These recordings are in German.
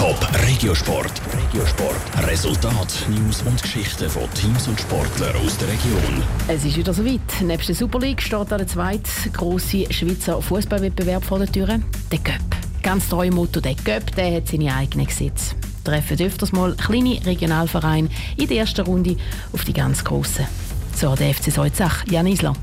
Top Regiosport. Regiosport. Resultat, News und Geschichten von Teams und Sportlern aus der Region. Es ist wieder soweit. Neben der Super League steht der zweite grosse Schweizer Fußballwettbewerb vor der Tür, der Göpp. Ganz treu Motto, der Göpp, der hat seine eigenen Gesetze. Treffen öfters mal kleine Regionalvereine in der ersten Runde auf die ganz grossen. So der FC Salzach, Jan Isler.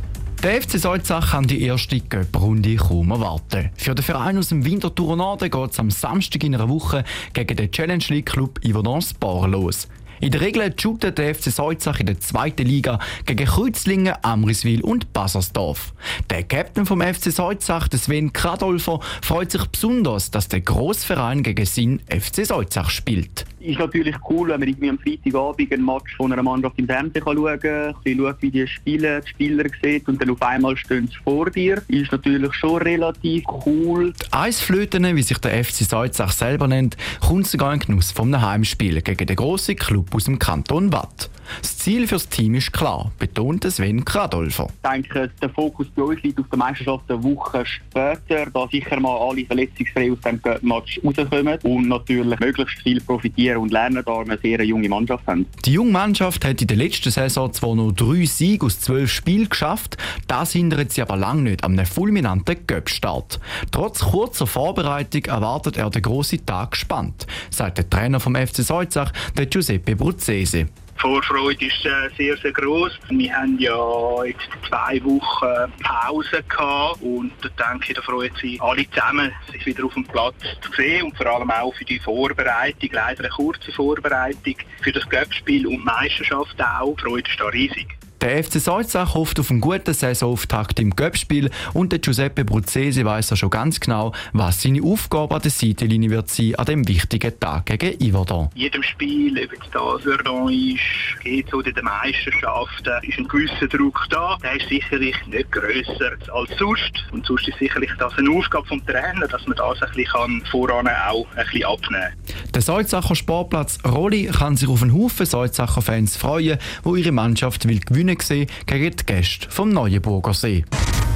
Der FC Salzach kann die erste Göpprunde kaum erwarten. Für den Verein aus dem Winterthur Norden geht es am Samstag in einer Woche gegen den Challenge League Club Yverdon Sport los. In der Regel shootet der FC Salzach in der zweiten Liga gegen Kreuzlingen, Amriswil und Bassersdorf. Der Captain vom FC Salzach, Sven Kradolfer, freut sich besonders, dass der Grossverein gegen seinen FC Salzach spielt ist natürlich cool, wenn man irgendwie am Freitagabend ein Match von einer Mannschaft im Fernsehen kann schauen kann, ein schaut, wie die Spieler, die Spieler sieht und dann auf einmal stehen sie vor dir. Ist natürlich schon relativ cool. Die Eisflöten, wie sich der FC Salzach selber nennt, kommt sogar in Genuss vom Heimspiel gegen den grossen Club aus dem Kanton Watt. Das Ziel für das Team ist klar, betont Sven Kradolfer. Ich denke, der Fokus bei uns liegt auf der Meisterschaft eine Woche später, da sicher mal alle verletzungsfrei aus dem Match rauskommen und natürlich möglichst viel profitieren und lernen, da wir eine sehr junge Mannschaft haben. Die junge Mannschaft hat in der letzten Saison zwar nur drei Siege aus zwölf Spielen geschafft, das hindert sie aber lange nicht am fulminanten Göppstart. Trotz kurzer Vorbereitung erwartet er den grossen Tag gespannt, sagt der Trainer vom FC Salzach, der Giuseppe Bruzzese. Die Vorfreude ist äh, sehr, sehr groß. Wir haben ja jetzt zwei Wochen Pause gehabt und da denke ich, da freuen sich alle zusammen, sich wieder auf dem Platz zu sehen und vor allem auch für die Vorbereitung, leider eine kurze Vorbereitung für das Göppspiel und die Meisterschaft auch. Die Freude ist da riesig. Der FC Salzach hofft auf einen guten Saisonauftakt im Göppspiel und der Giuseppe Bruzzese weiß ja schon ganz genau, was seine Aufgabe an der Seitenlinie wird sein an dem wichtigen Tag gegen Yverdon. In jedem Spiel, ob es da Verdon ist, geht oder den Meisterschaften, ist ein gewisser Druck da. Der ist sicherlich nicht grösser als sonst. Und sonst ist sicherlich das eine Aufgabe vom Trainer, dass man das ein bisschen voran auch ein bisschen abnehmen kann. Der Salzacher Sportplatz Rolli kann sich auf einen Haufen Salzacher Fans freuen, wo ihre Mannschaft will gewinnen gesehen gegen die Gäste vom Neuenburger See.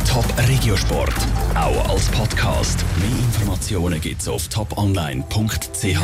Top Regiosport, auch als Podcast. Mehr Informationen gibt's auf toponline.ch.